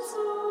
soul.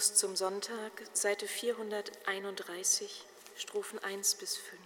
Hymnus zum Sonntag, Seite 431, Strophen 1 bis 5.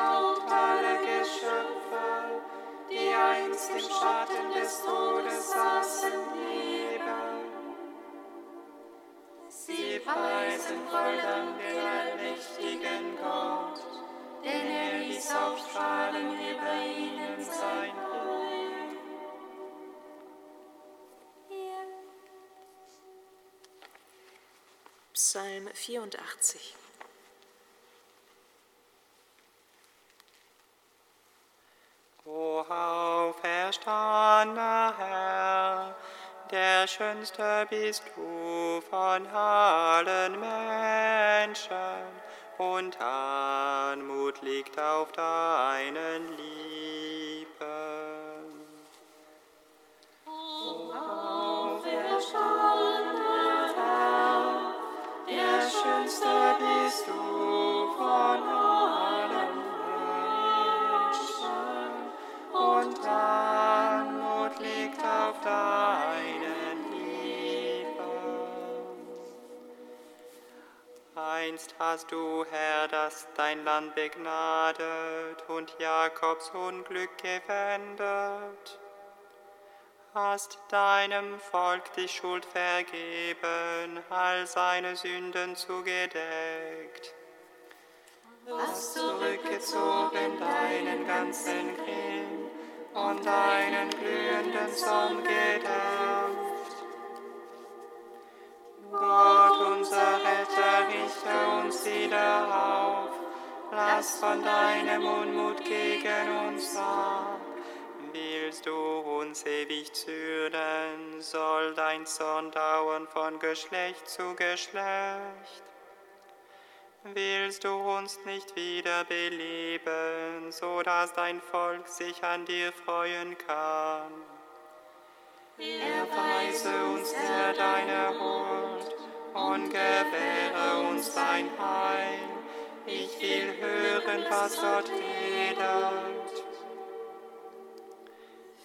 eingetaucht alle Geschöpfe, die einst im Schatten des Todes saßen, leben. Sie preisen voll Dank den allmächtigen Gott, denn er ließ aufstrahlen über ihnen sein. Psalm 84. O auferstandener Herr, der schönste bist du von allen Menschen, und Anmut liegt auf deinen Lippen. Der schönste bist du von Hast du, Herr, das dein Land begnadet und Jakobs Unglück gewendet. Hast deinem Volk die Schuld vergeben, all seine Sünden zugedeckt. Hast zurückgezogen deinen ganzen Grimm und deinen glühenden Zorn gedämpft. Gott, unser Retter, richte uns wieder auf. Lass von deinem Unmut gegen uns ab. Willst du uns ewig zürnen, soll dein Zorn dauern von Geschlecht zu Geschlecht. Willst du uns nicht wieder beleben, so dass dein Volk sich an dir freuen kann? Erweise uns, Herr, deine Huld und gewähre uns dein Heil. Ich will hören, was Gott redet.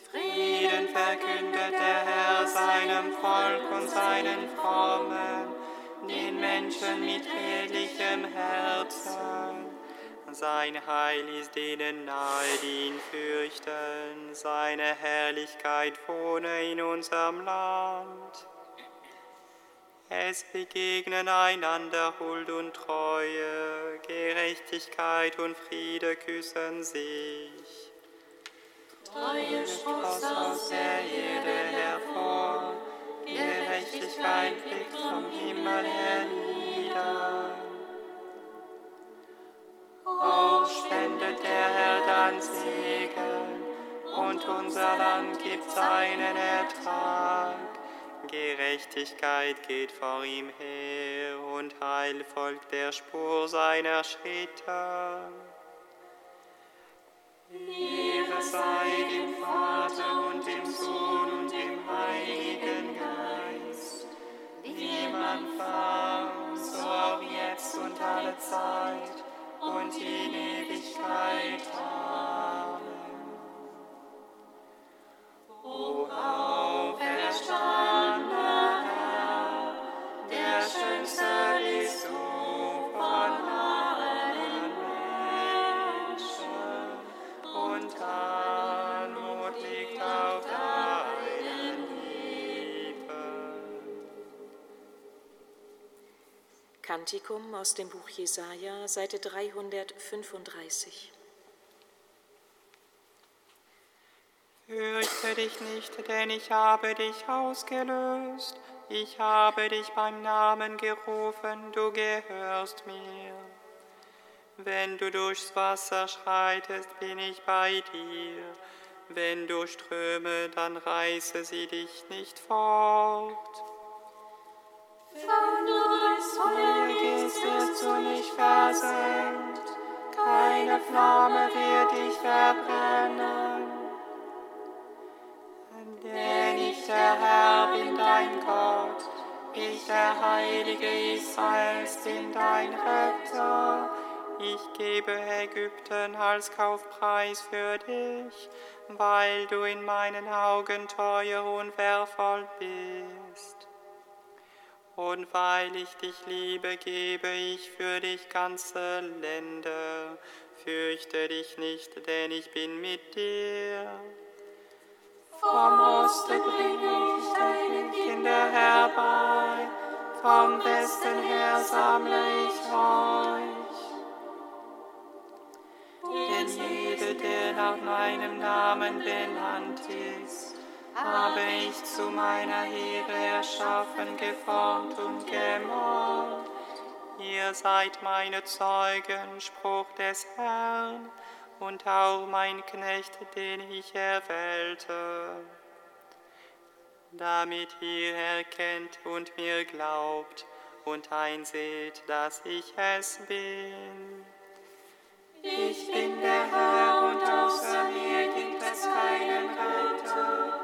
Frieden verkündet der Herr seinem Volk und seinen Frommen, den Menschen mit redlichem Herzen. Sein Heil ist denen nahe, die ihn fürchten, seine Herrlichkeit wohne in unserem Land. Es begegnen einander Huld und Treue, Gerechtigkeit und Friede küssen sich. Treue sproßt aus der Erde hervor, Gerechtigkeit blickt vom Himmel hernieder. Dann Segen, und unser Land gibt seinen Ertrag. Gerechtigkeit geht vor ihm her, und Heil folgt der Spur seiner Schritte. Ehre sei dem Vater und dem Sohn Sohn und dem Heiligen Geist, wie man war, so auch jetzt und alle Zeit und in Ewigkeit. Amen. Kantikum aus dem Buch Jesaja, Seite 335. Fürchte dich nicht, denn ich habe dich ausgelöst. Ich habe dich beim Namen gerufen, du gehörst mir. Wenn du durchs Wasser schreitest, bin ich bei dir. Wenn du Ströme, dann reiße sie dich nicht fort. Wenn du durchs Feuer gehst, wirst du nicht versenkt. Keine Flamme wird dich verbrennen. Der Herr, bin dein Gott. Ich, der Heilige Israels, bin dein Retter. Ich gebe Ägypten als Kaufpreis für dich, weil du in meinen Augen teuer und wertvoll bist. Und weil ich dich liebe, gebe ich für dich ganze Länder. Fürchte dich nicht, denn ich bin mit dir. Vom Osten bringe ich deine Kinder herbei, vom Westen her sammle ich euch. Denn jede, der nach meinem Namen benannt ist, habe ich zu meiner Heere erschaffen, geformt und gemalt. Ihr seid meine Zeugen, Spruch des Herrn, und auch mein Knecht, den ich erwählte, damit ihr erkennt und mir glaubt und einseht, dass ich es bin. Ich bin der Herr und außer mir gibt es keinen Retter.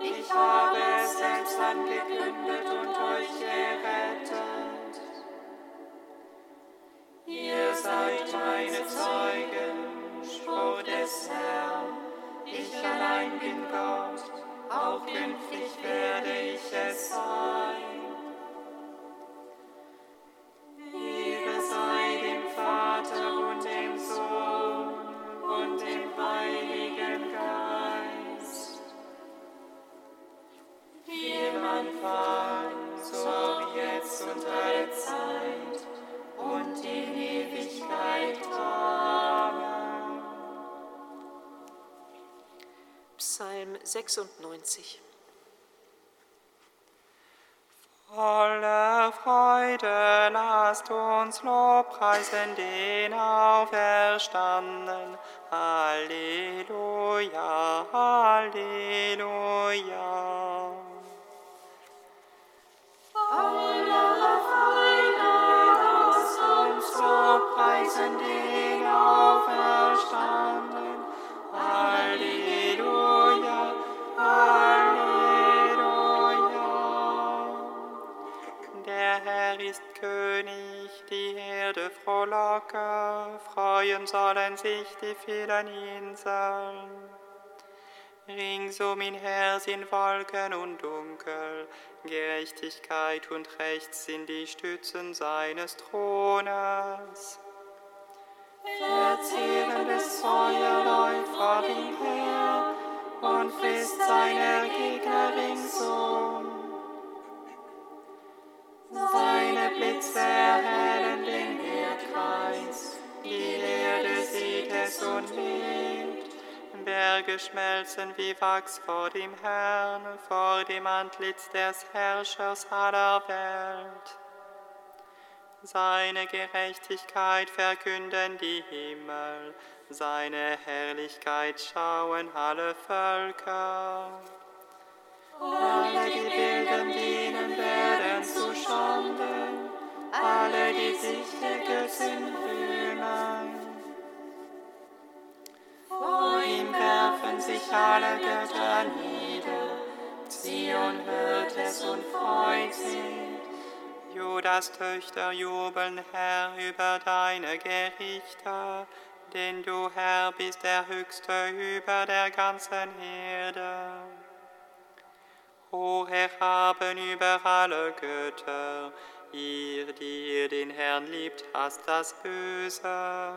Ich habe es selbst angekündigt und euch gerettet. Ihr seid meine Zeugen, Ich allein bin Gott, auch künftig werde ich es sein. 96. Voller Freude lasst uns Lobpreisen den Auferstandenen. Halleluja, Halleluja. Voller Frohlocke, freuen sollen sich die vielen Inseln. Rings um ihn her sind Wolken und Dunkel, Gerechtigkeit und Recht sind die Stützen seines Thrones. Verzehrendes Feuer läuft vor ihm her und frisst seine Gegner ringsum. Seine Blitze erhellen es und lebt. Berge schmelzen wie Wachs vor dem Herrn, vor dem Antlitz des Herrschers aller Welt. Seine Gerechtigkeit verkünden die Himmel, seine Herrlichkeit schauen alle Völker. Alle, die Bilden dienen, werden zu Schanden, alle, die sich der Götzen rühmen. Vor ihm werfen sich alle Götter nieder, Zion hört es und freut sich. Judas Töchter jubeln, Herr, über deine Gerichte, denn du, Herr, bist der Höchste über der ganzen Erde. Hoch erhaben über alle Götter, ihr, die ihr den Herrn liebt, hasst das Böse.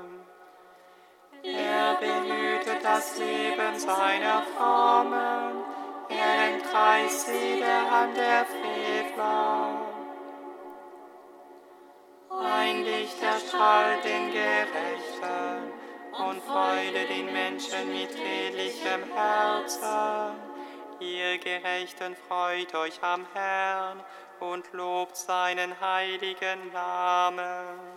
Er behütet das Leben seiner Frommen, er entreißt sie der Hand der Frevler. Ein Licht erstrahlt den Gerechten und Freude den Menschen mit redlichem Herzen. Ihr Gerechten freut euch am Herrn und lobt seinen heiligen Namen.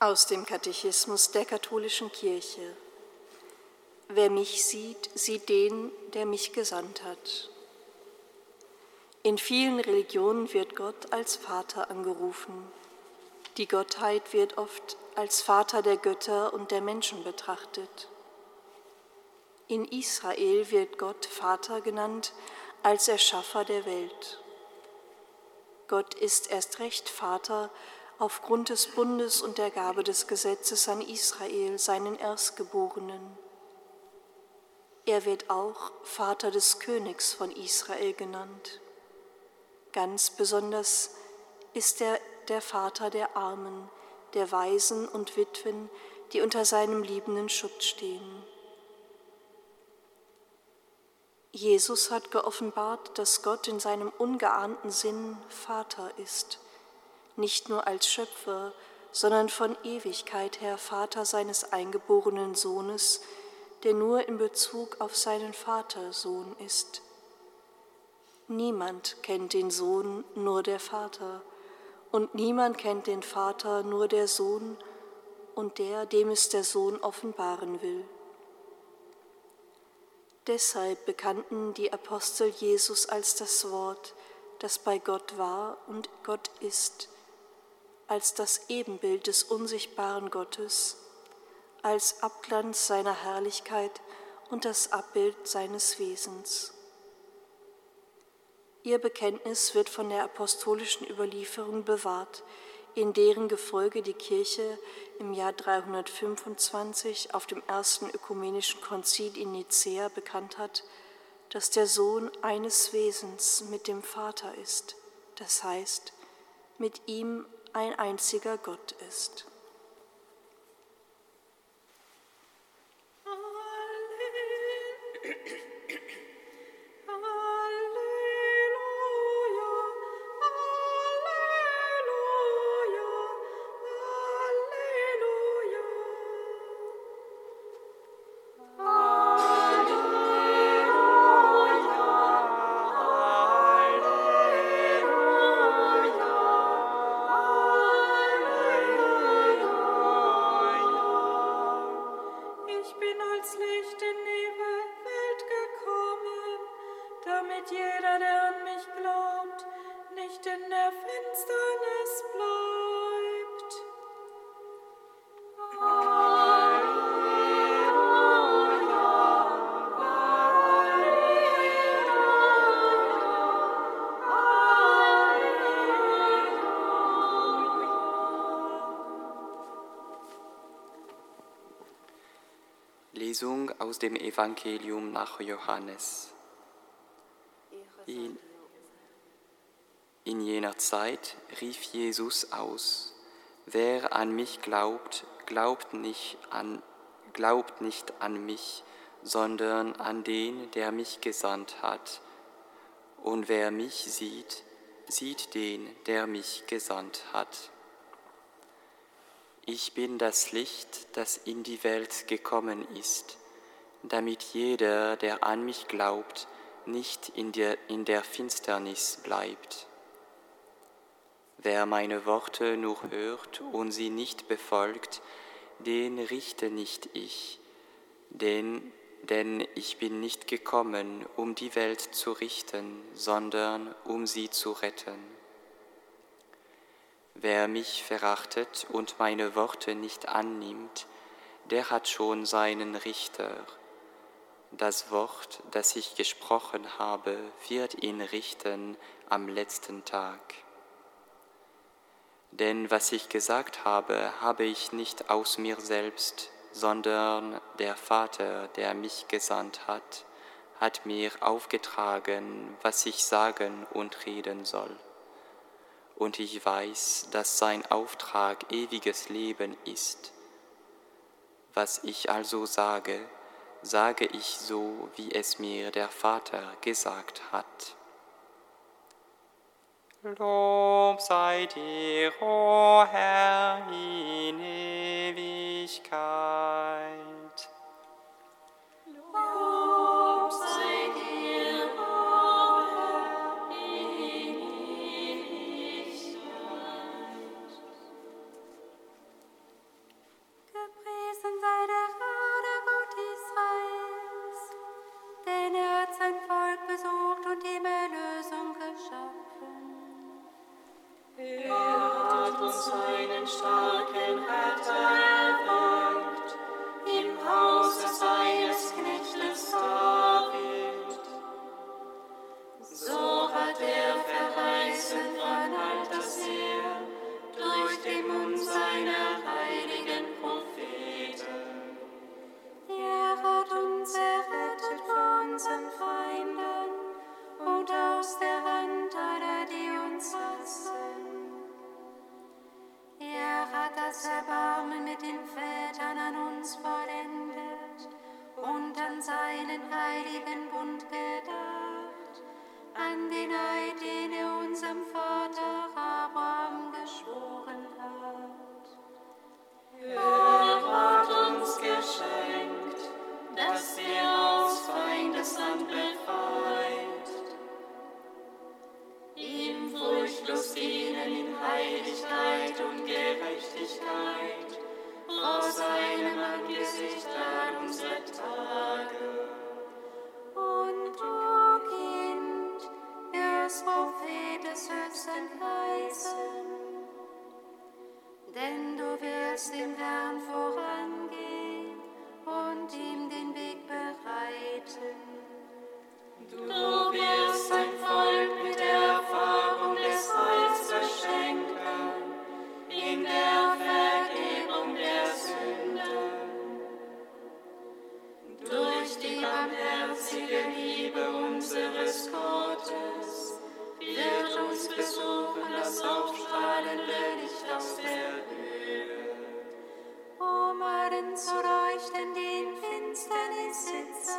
Aus dem Katechismus der katholischen Kirche. Wer mich sieht, sieht den, der mich gesandt hat. In vielen Religionen wird Gott als Vater angerufen. Die Gottheit wird oft als Vater der Götter und der Menschen betrachtet. In Israel wird Gott Vater genannt als Erschaffer der Welt. Gott ist erst recht Vater aufgrund des Bundes und der Gabe des Gesetzes an Israel, seinen Erstgeborenen. Er wird auch Vater des Königs von Israel genannt. Ganz besonders ist er der Vater der Armen, der Waisen und Witwen, die unter seinem liebenden Schutz stehen. Jesus hat geoffenbart, dass Gott in seinem ungeahnten Sinn Vater ist, nicht nur als Schöpfer, sondern von Ewigkeit her Vater seines eingeborenen Sohnes, der nur in Bezug auf seinen Vater Sohn ist. Niemand kennt den Sohn, nur der Vater, und niemand kennt den Vater, nur der Sohn und der, dem es der Sohn offenbaren will. Deshalb bekannten die Apostel Jesus als das Wort, das bei Gott war und Gott ist, als das Ebenbild des unsichtbaren Gottes, als Abglanz seiner Herrlichkeit und das Abbild seines Wesens. Ihr Bekenntnis wird von der apostolischen Überlieferung bewahrt, in deren Gefolge die Kirche im Jahr 325 auf dem ersten ökumenischen Konzil in Nicäa bekannt hat, dass der Sohn eines Wesens mit dem Vater ist, das heißt, mit ihm ein einziger Gott ist. Ich aus dem Evangelium nach Johannes. In, in jener Zeit rief Jesus aus, wer an mich glaubt, glaubt nicht an, glaubt nicht an mich, sondern an den, der mich gesandt hat. Und wer mich sieht, sieht den, der mich gesandt hat. Ich bin das Licht, das in die Welt gekommen ist, damit jeder, der an mich glaubt, nicht in der, in der Finsternis bleibt. Wer meine Worte nur hört und sie nicht befolgt, den richte nicht ich, denn, denn ich bin nicht gekommen, um die Welt zu richten, sondern um sie zu retten. Wer mich verachtet und meine Worte nicht annimmt, der hat schon seinen Richter. Das Wort, das ich gesprochen habe, wird ihn richten am letzten Tag. Denn was ich gesagt habe, habe ich nicht aus mir selbst, sondern der Vater, der mich gesandt hat, hat mir aufgetragen, was ich sagen und reden soll. Und ich weiß, dass sein Auftrag ewiges Leben ist. Was ich also sage, sage ich so, wie es mir der Vater gesagt hat. Lob sei dir, o oh Herr, in Ewigkeit. Amen.。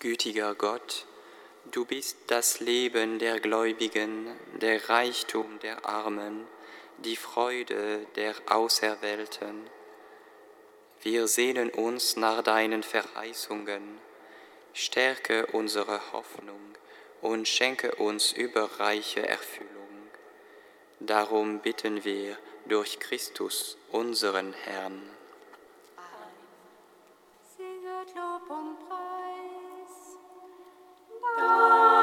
Gütiger Gott, du bist das Leben der Gläubigen, der Reichtum der Armen, die Freude der Auserwählten wir sehnen uns nach deinen Verheißungen. Stärke unsere Hoffnung und schenke uns überreiche Erfüllung. Darum bitten wir durch Christus, unseren Herrn. Amen. Singet Lob und Preis. Amen.